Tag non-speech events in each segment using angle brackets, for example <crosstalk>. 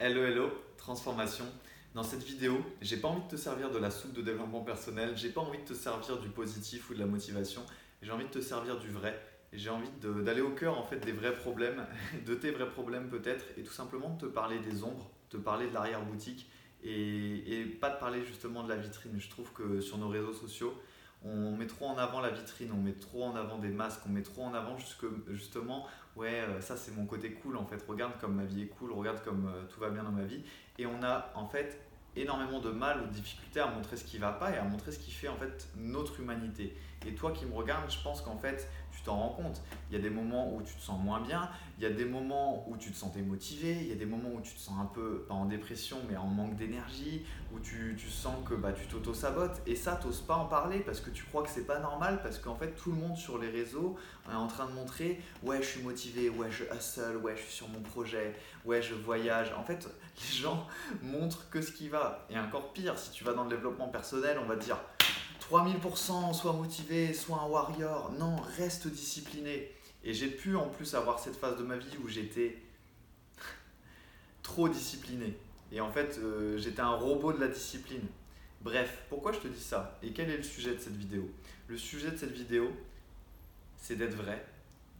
Hello hello, transformation. Dans cette vidéo, j'ai pas envie de te servir de la soupe de développement personnel, j'ai pas envie de te servir du positif ou de la motivation, j'ai envie de te servir du vrai. J'ai envie d'aller au cœur en fait des vrais problèmes, <laughs> de tes vrais problèmes peut-être, et tout simplement de te parler des ombres, te parler de l'arrière-boutique et, et pas de parler justement de la vitrine. Je trouve que sur nos réseaux sociaux, on met trop en avant la vitrine, on met trop en avant des masques, on met trop en avant justement, ouais, euh, ça c'est mon côté cool en fait, regarde comme ma vie est cool, regarde comme euh, tout va bien dans ma vie. Et on a en fait énormément de mal ou de difficultés à montrer ce qui va pas et à montrer ce qui fait en fait notre humanité. Et toi qui me regardes, je pense qu'en fait, tu t'en rends compte. Il y a des moments où tu te sens moins bien, il y a des moments où tu te sentais motivé, il y a des moments où tu te sens un peu, pas en dépression, mais en manque d'énergie, où tu, tu, sens que bah, tu t'auto-sabotes. Et ça, t'oses pas en parler parce que tu crois que c'est pas normal, parce qu'en fait, tout le monde sur les réseaux est en train de montrer Ouais, je suis motivé, ouais, je hustle, ouais, je suis sur mon projet, ouais, je voyage. En fait, les gens <laughs> montrent que ce qui va. Et encore pire, si tu vas dans le développement personnel, on va te dire 3000%, sois motivé, sois un warrior. Non, reste discipliné. Et j'ai pu en plus avoir cette phase de ma vie où j'étais trop discipliné. Et en fait, euh, j'étais un robot de la discipline. Bref, pourquoi je te dis ça? Et quel est le sujet de cette vidéo? Le sujet de cette vidéo, c'est d'être vrai.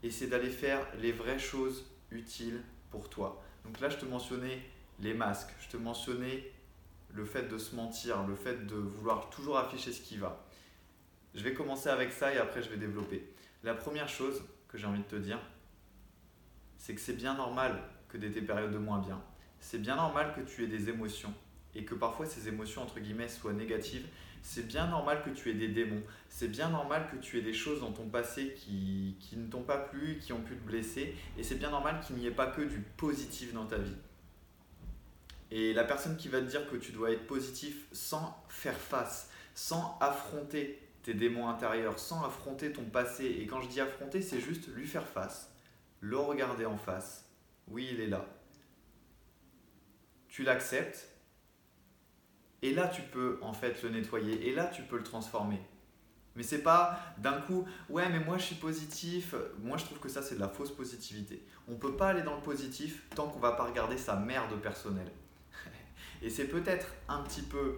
Et c'est d'aller faire les vraies choses utiles pour toi. Donc là, je te mentionnais les masques, je te mentionnais le fait de se mentir, le fait de vouloir toujours afficher ce qui va. Je vais commencer avec ça et après je vais développer. La première chose que j'ai envie de te dire, c'est que c'est bien normal que des périodes de moins bien. C'est bien normal que tu aies des émotions et que parfois ces émotions entre guillemets soient négatives. C'est bien normal que tu aies des démons. C'est bien normal que tu aies des choses dans ton passé qui, qui ne t'ont pas plu, qui ont pu te blesser. Et c'est bien normal qu'il n'y ait pas que du positif dans ta vie. Et la personne qui va te dire que tu dois être positif sans faire face, sans affronter tes démons intérieurs, sans affronter ton passé, et quand je dis affronter, c'est juste lui faire face, le regarder en face. Oui, il est là. Tu l'acceptes, et là tu peux en fait le nettoyer, et là tu peux le transformer. Mais c'est pas d'un coup, ouais, mais moi je suis positif. Moi je trouve que ça c'est de la fausse positivité. On peut pas aller dans le positif tant qu'on va pas regarder sa merde personnelle. Et c'est peut-être un petit peu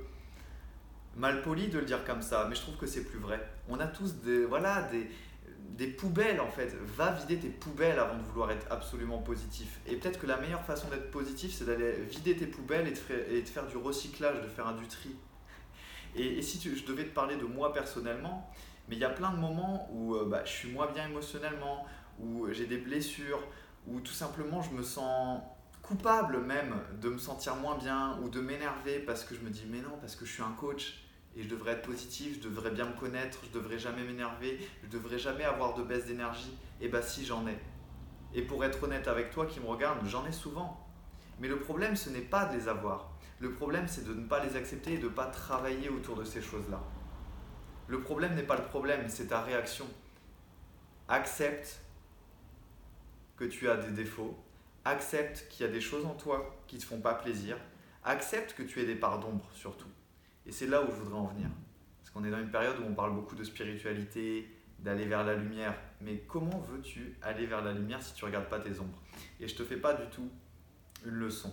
mal poli de le dire comme ça, mais je trouve que c'est plus vrai. On a tous des, voilà, des, des poubelles en fait. Va vider tes poubelles avant de vouloir être absolument positif. Et peut-être que la meilleure façon d'être positif, c'est d'aller vider tes poubelles et de, faire, du recyclage, de faire un du tri. Et, si je devais te parler de moi personnellement, mais il y a plein de moments où euh, bah, je suis moins bien émotionnellement, où j'ai des blessures, où tout simplement je me sens coupable même de me sentir moins bien ou de m'énerver parce que je me dis mais non, parce que je suis un coach et je devrais être positif, je devrais bien me connaître, je devrais jamais m'énerver, je devrais jamais avoir de baisse d'énergie. Et bah si j'en ai. Et pour être honnête avec toi qui me regarde, j'en ai souvent. Mais le problème ce n'est pas de les avoir. Le problème c'est de ne pas les accepter et de ne pas travailler autour de ces choses-là. Le problème n'est pas le problème, c'est ta réaction. Accepte que tu as des défauts, accepte qu'il y a des choses en toi qui ne te font pas plaisir, accepte que tu aies des parts d'ombre surtout. Et c'est là où je voudrais en venir. Parce qu'on est dans une période où on parle beaucoup de spiritualité, d'aller vers la lumière. Mais comment veux-tu aller vers la lumière si tu regardes pas tes ombres? Et je te fais pas du tout une leçon.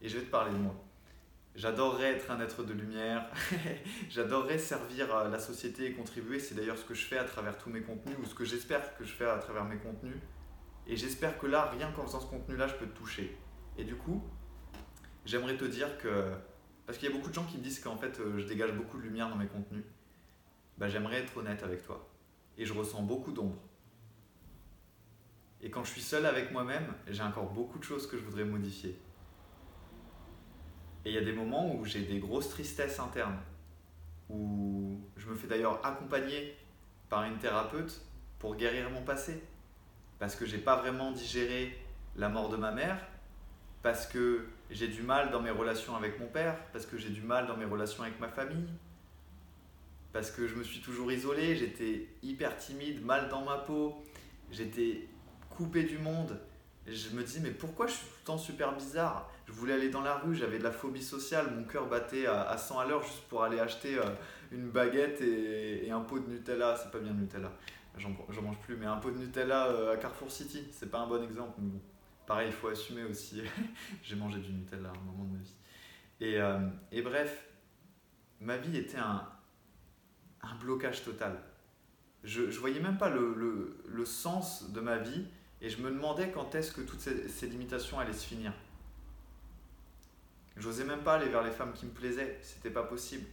Et je vais te parler de moi. J'adorerais être un être de lumière, <laughs> j'adorerais servir la société et contribuer. C'est d'ailleurs ce que je fais à travers tous mes contenus, ou ce que j'espère que je fais à travers mes contenus. Et j'espère que là, rien qu'en faisant ce contenu-là, je peux te toucher. Et du coup, j'aimerais te dire que. Parce qu'il y a beaucoup de gens qui me disent qu'en fait, euh, je dégage beaucoup de lumière dans mes contenus. Bah, j'aimerais être honnête avec toi. Et je ressens beaucoup d'ombre. Et quand je suis seul avec moi-même, j'ai encore beaucoup de choses que je voudrais modifier. Et il y a des moments où j'ai des grosses tristesses internes. Où je me fais d'ailleurs accompagner par une thérapeute pour guérir mon passé parce que j'ai pas vraiment digéré la mort de ma mère, parce que j'ai du mal dans mes relations avec mon père, parce que j'ai du mal dans mes relations avec ma famille, parce que je me suis toujours isolé, j'étais hyper timide, mal dans ma peau, j'étais coupé du monde. je me dis, mais pourquoi je suis tout le temps super bizarre? Je voulais aller dans la rue, j'avais de la phobie sociale, mon cœur battait à 100 à l'heure juste pour aller acheter euh, une baguette et, un pot de Nutella. C'est pas bien Nutella j'en mange plus, mais un pot de Nutella euh, à Carrefour City, c'est pas un bon exemple. pareil, il faut assumer aussi. <laughs> J'ai mangé du Nutella à un moment de ma vie. Et, euh, et bref, ma vie était un, un blocage total. Je ne voyais même pas le, le, le, sens de ma vie et je me demandais quand est-ce que toutes ces, ces, limitations allaient se finir. J'osais même pas aller vers les femmes qui me plaisaient, c'était pas possible.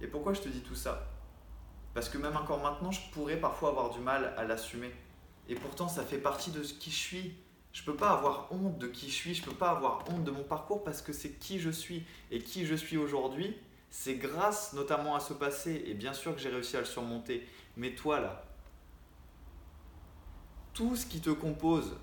Et pourquoi je te dis tout ça? Parce que même encore maintenant, je pourrais parfois avoir du mal à l'assumer. Et pourtant, ça fait partie de qui je suis. Je peux pas avoir honte de qui je suis, je peux pas avoir honte de mon parcours parce que c'est qui je suis. Et qui je suis aujourd'hui, c'est grâce notamment à ce passé, et bien sûr que j'ai réussi à le surmonter. Mais toi là, tout ce qui te compose,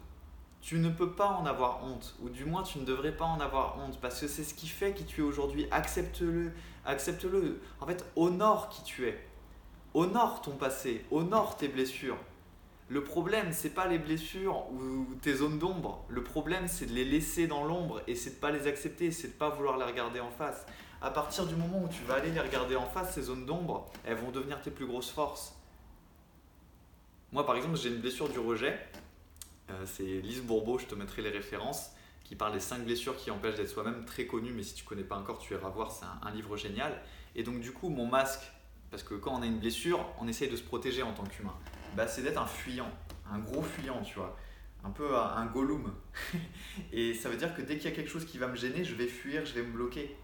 tu ne peux pas en avoir honte, ou du moins tu ne devrais pas en avoir honte, parce que c'est ce qui fait qui tu es aujourd'hui. Accepte-le, accepte-le. En fait, honore qui tu es. Honore ton passé, honore tes blessures. Le problème, c'est pas les blessures ou tes zones d'ombre. Le problème, c'est de les laisser dans l'ombre et c'est de pas les accepter, c'est de pas vouloir les regarder en face à partir du moment où tu vas aller les regarder en face, ces zones d'ombre, elles vont devenir tes plus grosses forces. Moi, par exemple, j'ai une blessure du rejet. Euh, c'est Lise Bourbeau, je te mettrai les références, qui parle des 5 blessures qui empêchent d'être soi-même, très connu, mais si tu connais pas encore, tu iras voir, c'est un, livre génial. Et donc, du coup, mon masque, parce que quand on a une blessure, on essaye de se protéger en tant qu'humain, bah, c'est d'être un fuyant, un gros fuyant, tu vois un peu un, gollum. <laughs> et ça veut dire que dès qu'il y a quelque chose qui va me gêner, je vais fuir, je vais me bloquer.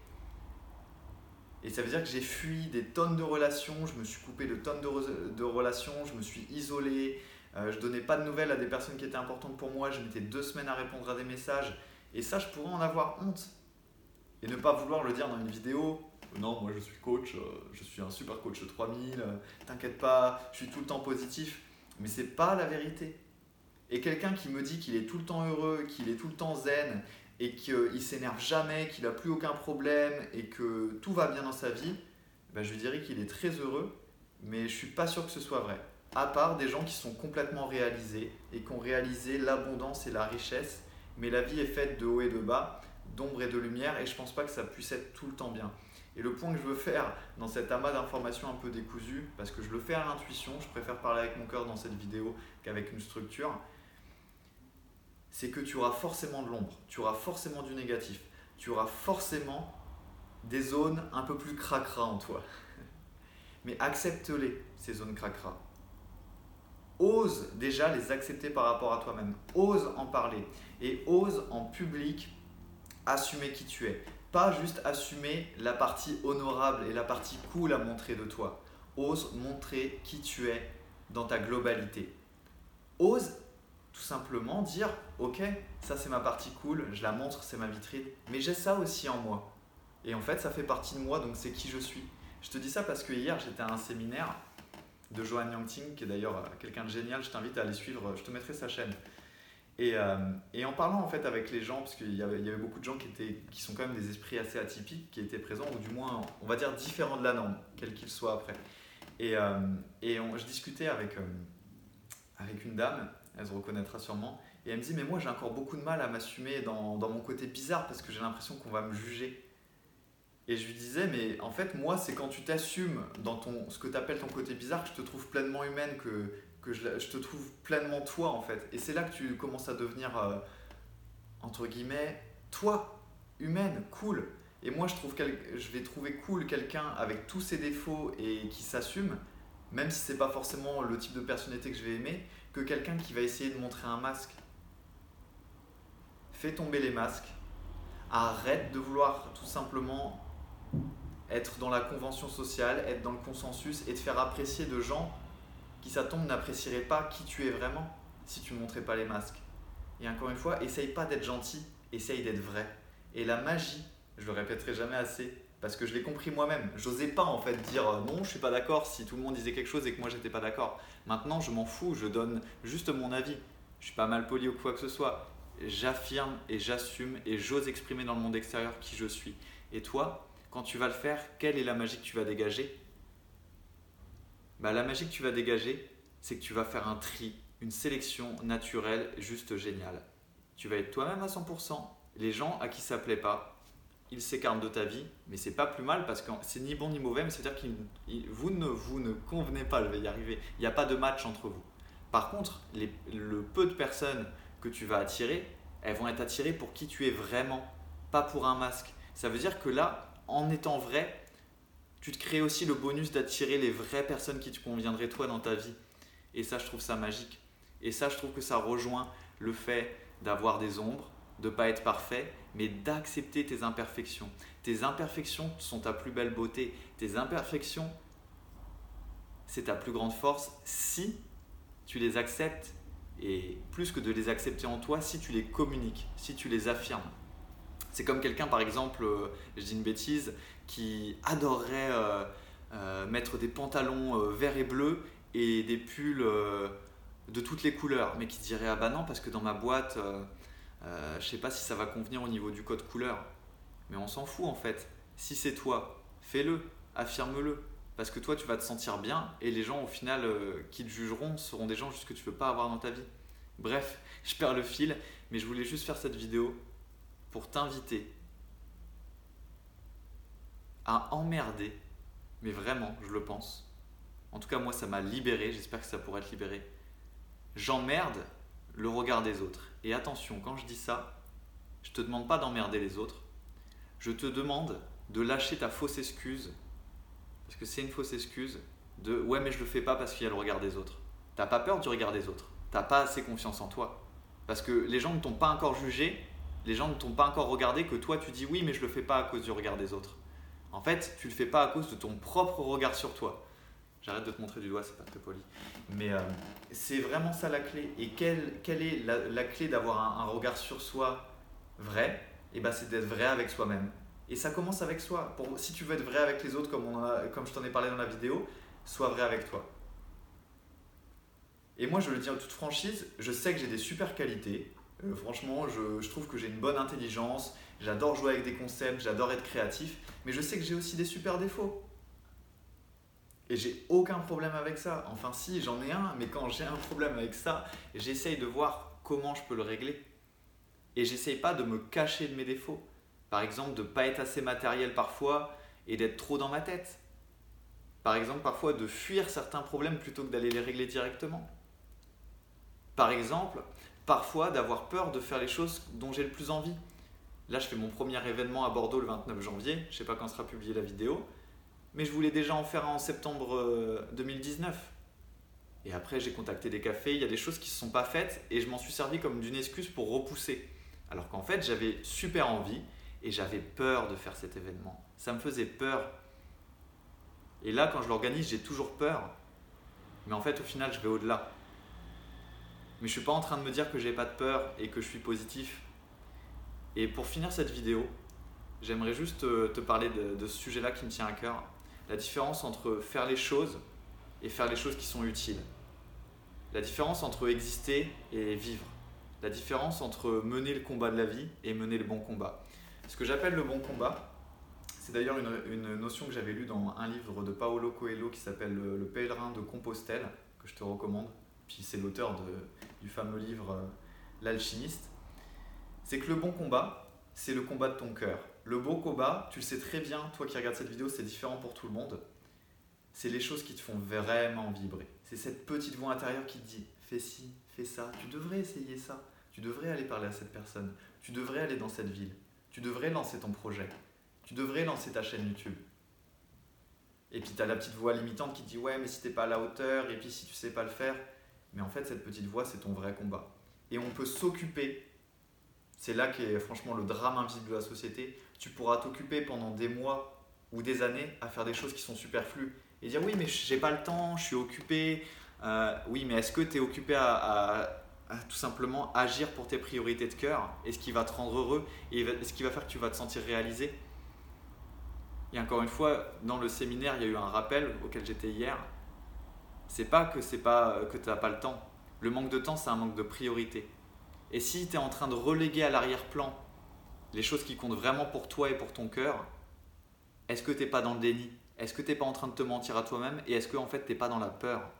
Et ça veut dire que j'ai fui des tonnes de relations, je me suis coupé de tonnes de, de relations, je me suis isolé, euh, je donnais pas de nouvelles à des personnes qui étaient importantes pour moi, je mettais deux semaines à répondre à des messages. Et ça, je pourrais en avoir honte. Et ne pas vouloir le dire dans une vidéo. Non, moi je suis coach, euh, je suis un super coach 3000, euh, t'inquiète pas, je suis tout le temps positif. Mais c'est pas la vérité. Et quelqu'un qui me dit qu'il est tout le temps heureux, qu'il est tout le temps zen, et qu'il s'énerve jamais, qu'il n'a plus aucun problème et que tout va bien dans sa vie, ben je lui dirais qu'il est très heureux, mais je suis pas sûr que ce soit vrai. À part des gens qui sont complètement réalisés et qui ont réalisé l'abondance et la richesse, mais la vie est faite de haut et de bas, d'ombre et de lumière, et je pense pas que ça puisse être tout le temps bien. Et le point que je veux faire dans cet amas d'informations un peu décousues, parce que je le fais à l'intuition, je préfère parler avec mon cœur dans cette vidéo qu'avec une structure, c'est que tu auras forcément de l'ombre, tu auras forcément du négatif, tu auras forcément des zones un peu plus cracra en toi. <laughs> Mais accepte-les, ces zones cracra. Ose déjà les accepter par rapport à toi-même. Ose en parler. Et ose en public assumer qui tu es. Pas juste assumer la partie honorable et la partie cool à montrer de toi. Ose montrer qui tu es dans ta globalité. Ose tout simplement dire ok ça c'est ma partie cool je la montre c'est ma vitrine mais j'ai ça aussi en moi et en fait ça fait partie de moi donc c'est qui je suis je te dis ça parce que hier j'étais à un séminaire de Johan Yangting qui est d'ailleurs euh, quelqu'un de génial je t'invite à aller suivre je te mettrai sa chaîne et, euh, et en parlant en fait avec les gens parce qu'il y, y avait beaucoup de gens qui, étaient, qui sont quand même des esprits assez atypiques qui étaient présents ou du moins on va dire différents de la norme quel qu'il soit après et, euh, et je discutais avec, avec une dame elle se reconnaîtra sûrement. Et elle me dit, mais moi j'ai encore beaucoup de mal à m'assumer dans, dans, mon côté bizarre parce que j'ai l'impression qu'on va me juger. Et je lui disais, mais en fait, moi, c'est quand tu t'assumes dans ton, ce que tu appelles ton côté bizarre que je te trouve pleinement humaine, que, que je, te trouve pleinement toi, en fait. Et c'est là que tu commences à devenir, euh, entre guillemets, toi, humaine, cool. Et moi, je, trouve je vais trouver cool quelqu'un avec tous ses défauts et qui s'assume, même si c'est pas forcément le type de personnalité que je vais aimer, que quelqu'un qui va essayer de montrer un masque. Fais tomber les masques. Arrête de vouloir tout simplement être dans la convention sociale, être dans le consensus et te faire apprécier de gens qui, ça tombe, n'apprécieraient pas qui tu es vraiment si tu ne montrais pas les masques. Et encore une fois, essaye pas d'être gentil, essaye d'être vrai. Et la magie, je le répéterai jamais assez, parce que je l'ai compris moi-même. J'osais pas en fait dire euh, non, je suis pas d'accord si tout le monde disait quelque chose et que moi j'étais pas d'accord. Maintenant, je m'en fous, je donne juste mon avis. Je suis pas mal poli ou quoi que ce soit. J'affirme et j'assume et j'ose exprimer dans le monde extérieur qui je suis. Et toi, quand tu vas le faire, quelle est la magie que tu vas dégager bah, La magie que tu vas dégager, c'est que tu vas faire un tri, une sélection naturelle juste géniale. Tu vas être toi-même à 100%. Les gens à qui ça plaît pas, il s'écarte de ta vie, mais c'est pas plus mal parce que c'est ni bon ni mauvais, mais c'est-à-dire que vous ne vous ne convenez pas, je vais y arriver. Il n'y a pas de match entre vous. Par contre, le peu de personnes que tu vas attirer, elles vont être attirées pour qui tu es vraiment, pas pour un masque. Ça veut dire que là, en étant vrai, tu te crées aussi le bonus d'attirer les vraies personnes qui te conviendraient toi dans ta vie. Et ça, je trouve ça magique. Et ça, je trouve que ça rejoint le fait d'avoir des ombres, de ne pas être parfait, mais d'accepter tes imperfections. Tes imperfections sont ta plus belle beauté. Tes imperfections, c'est ta plus grande force si tu les acceptes et plus que de les accepter en toi, si tu les communiques, si tu les affirmes. C'est comme quelqu'un, par exemple, euh, je dis une bêtise, qui adorerait euh, euh, mettre des pantalons verts et bleus et des pulls de toutes les couleurs, mais qui dirait ah bah non parce que dans ma boîte, je sais pas si ça va convenir au niveau du code couleur. Mais on s'en fout en fait. Si c'est toi, fais-le, affirme-le. Parce que toi, tu vas te sentir bien et les gens, au final, euh, qui te jugeront seront des gens juste que tu veux pas avoir dans ta vie. Bref, <laughs> je perds le fil, mais je voulais juste faire cette vidéo pour t'inviter à emmerder, mais vraiment, je le pense. En tout cas, moi, ça m'a libéré, j'espère que ça pourrait te libérer. J'emmerde le regard des autres. Et attention, quand je dis ça, je te demande pas d'emmerder les autres. Je te demande de lâcher ta fausse excuse parce que c'est une fausse excuse de ouais, mais je le fais pas parce qu'il y a le regard des autres. T'as pas peur du regard des autres. T'as pas assez confiance en toi. Parce que les gens ne t'ont pas encore jugé, les gens ne t'ont pas encore regardé que toi tu dis oui, mais je le fais pas à cause du regard des autres. En fait, tu le fais pas à cause de ton propre regard sur toi. J'arrête de te montrer du doigt, c'est pas très poli. Mais euh, c'est vraiment ça la clé. Et quelle, quelle est la, clé d'avoir un, regard sur soi vrai? Et eh ben, c'est d'être vrai avec soi-même. Et ça commence avec soi. Pour, si tu veux être vrai avec les autres, comme, on comme je t'en ai parlé dans la vidéo, sois vrai avec toi. Et moi, je le dis en toute franchise, je sais que j'ai des super qualités. Euh, franchement, je, trouve que j'ai une bonne intelligence, j'adore jouer avec des concepts, j'adore être créatif, mais je sais que j'ai aussi des super défauts. Et j'ai aucun problème avec ça. Enfin, si, j'en ai un, mais quand j'ai un problème avec ça, j'essaye de voir comment je peux le régler. Et j'essaye pas de me cacher de mes défauts. Par exemple, de pas être assez matériel parfois et d'être trop dans ma tête. Par exemple, parfois de fuir certains problèmes plutôt que d'aller les régler directement. Par exemple, parfois d'avoir peur de faire les choses dont j'ai le plus envie. Là, je fais mon premier événement à Bordeaux le 29 janvier. Je sais pas quand sera publiée la vidéo. Mais je voulais déjà en faire un en septembre 2019. Euh, et après, j'ai contacté des cafés. Il y a des choses qui ne se sont pas faites et je m'en suis servi comme d'une excuse pour repousser. Alors qu'en fait, j'avais super envie et j'avais peur de faire cet événement. Ça me faisait peur. Et là, quand je l'organise, j'ai toujours peur. Mais en fait, au final, je vais au-delà. Mais je suis pas en train de me dire que j'ai pas de peur et que je suis positif. Et pour finir cette vidéo, j'aimerais juste te, parler de, de ce sujet-là qui me tient à cœur. La différence entre faire les choses et faire les choses qui sont utiles. La différence entre exister et vivre. La différence entre mener le combat de la vie et mener le bon combat. Ce que j'appelle le bon combat, c'est d'ailleurs une, notion que j'avais lue dans un livre de Paolo Coelho qui s'appelle le, pèlerin de Compostelle, que je te recommande. Puis c'est l'auteur du fameux livre euh, L'alchimiste. C'est que le bon combat, c'est le combat de ton cœur. Le beau combat, tu le sais très bien, toi qui regardes cette vidéo, c'est différent pour tout le monde. C'est les choses qui te font vraiment vibrer. C'est cette petite voix intérieure qui te dit fais ci, fais ça, tu devrais essayer ça, tu devrais aller parler à cette personne, tu devrais aller dans cette ville, tu devrais lancer ton projet. Tu devrais lancer ta chaîne YouTube. Et puis tu as la petite voix limitante qui dit ouais mais si t'es pas à la hauteur et puis si tu sais pas le faire. Mais en fait cette petite voix c'est ton vrai combat. Et on peut s'occuper. C'est là qu'est franchement le drame invisible de la société. Tu pourras t'occuper pendant des mois ou des années à faire des choses qui sont superflues. Et dire oui mais j'ai pas le temps, je suis occupé. Euh, oui mais est-ce que tu es occupé à tout simplement agir pour tes priorités de cœur? Et ce qui va te rendre heureux et ce qui va faire que tu vas te sentir réalisé? Et encore une fois, dans le séminaire, il y a eu un rappel auquel j'étais hier. C'est pas que c'est pas que tu n'as pas le temps. Le manque de temps, c'est un manque de priorité. Et si tu es en train de reléguer à l'arrière-plan les choses qui comptent vraiment pour toi et pour ton cœur, est-ce que tu n'es pas dans le déni? Est-ce que tu n'es pas en train de te mentir à toi-même? Et est-ce que en fait tu n'es pas dans la peur?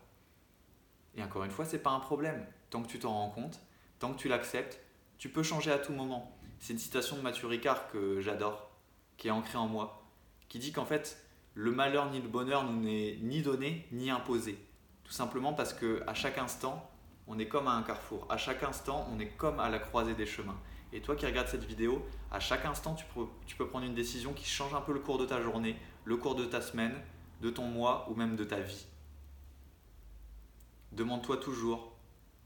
Et encore une fois, c'est pas un problème tant que tu t'en rends compte, tant que tu l'acceptes, tu peux changer à tout moment. C'est une citation de Mathieu Ricard que j'adore, qui est ancrée en moi, qui dit qu'en fait, le malheur ni le bonheur nous n'est ni donné ni imposé. Tout simplement parce que à chaque instant, on est comme à un carrefour. À chaque instant, on est comme à la croisée des chemins. Et toi qui regardes cette vidéo, à chaque instant, tu peux, prendre une décision qui change un peu le cours de ta journée, le cours de ta semaine, de ton mois ou même de ta vie. Demande-toi toujours,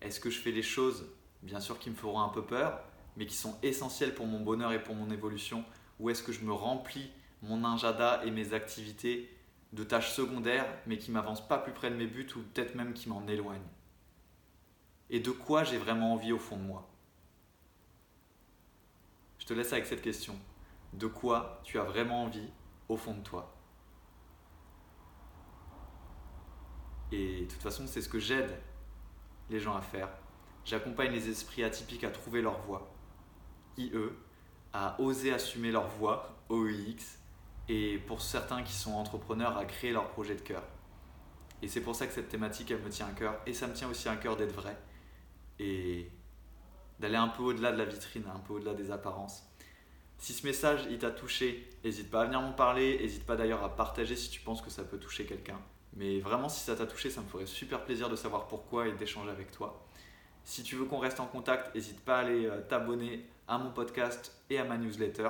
est-ce que je fais les choses, bien sûr, qui me feront un peu peur, mais qui sont essentielles pour mon bonheur et pour mon évolution, ou est-ce que je me remplis mon injada et mes activités de tâches secondaires, mais qui m'avancent pas plus près de mes buts ou peut-être même qui m'en éloignent Et de quoi j'ai vraiment envie au fond de moi? Je te laisse avec cette question. De quoi tu as vraiment envie au fond de toi? Et de toute façon, c'est ce que j'aide les gens à faire. J'accompagne les esprits atypiques à trouver leur voie. IE, à oser assumer leur voie, OEX, et pour certains qui sont entrepreneurs, à créer leur projet de cœur. Et c'est pour ça que cette thématique, elle me tient à cœur. Et ça me tient aussi à cœur d'être vrai. Et d'aller un peu au-delà de la vitrine, un peu au-delà des apparences. Si ce message il t'a touché, n'hésite pas à venir m'en parler, n'hésite pas d'ailleurs à partager si tu penses que ça peut toucher quelqu'un. Mais vraiment, si ça t'a touché, ça me ferait super plaisir de savoir pourquoi et d'échanger avec toi. Si tu veux qu'on reste en contact, n'hésite pas à aller euh, t'abonner à mon podcast et à ma newsletter.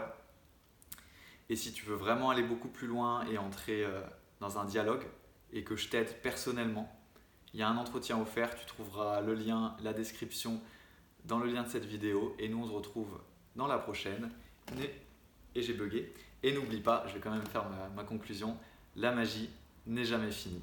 Et si tu veux vraiment aller beaucoup plus loin et entrer euh, dans un dialogue et que je t'aide personnellement, il y a un entretien offert. Tu trouveras le lien, la description dans le lien de cette vidéo. Et nous, on se retrouve dans la prochaine. Et j'ai bugué. Et n'oublie pas, je vais quand même faire ma conclusion, la magie n'est jamais fini.